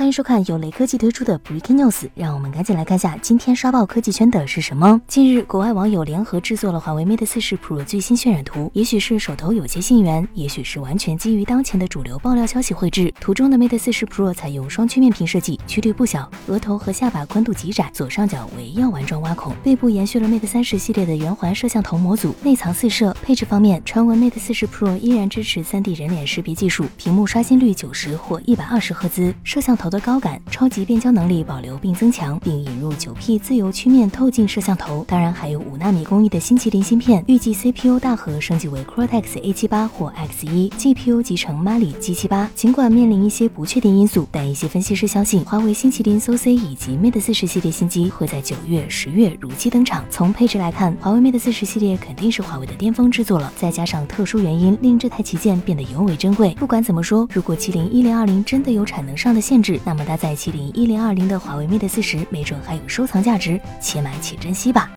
欢迎收看由雷科技推出的 Breaking News，让我们赶紧来看下今天刷爆科技圈的是什么。近日，国外网友联合制作了华为 Mate 四十 Pro 最新渲染图，也许是手头有些信源，也许是完全基于当前的主流爆料消息绘制。图中的 Mate 四十 Pro 采用双曲面屏设计，曲率不小，额头和下巴宽度极窄，左上角为药丸状挖孔，背部延续了 Mate 三十系列的圆环摄像头模组，内藏四摄。配置方面，传闻 Mate 四十 Pro 依然支持 3D 人脸识别技术，屏幕刷新率九十或一百二十赫兹，摄像头的高感、超级变焦能力保留并增强，并引入九 P 自由曲面透镜摄像头，当然还有五纳米工艺的新麒麟芯片，预计 CPU 大核升级为 Cortex A 七八或 X 一，GPU 集成 Mali G 七八。尽管面临一些不确定因素，但一些分析师相信，华为新麒麟 SoC 以及 Mate 四十系列新机会在九月、十月如期登场。从配置来看，华为 Mate 四十系列肯定是华为的巅峰之作了，再加上特殊原因令这台旗舰变得尤为珍贵。不管怎么说，如果麒麟一零二零真的有产能上的限制，那么搭载麒麟一零二零的华为 Mate 四十，没准还有收藏价值，且买且珍惜吧。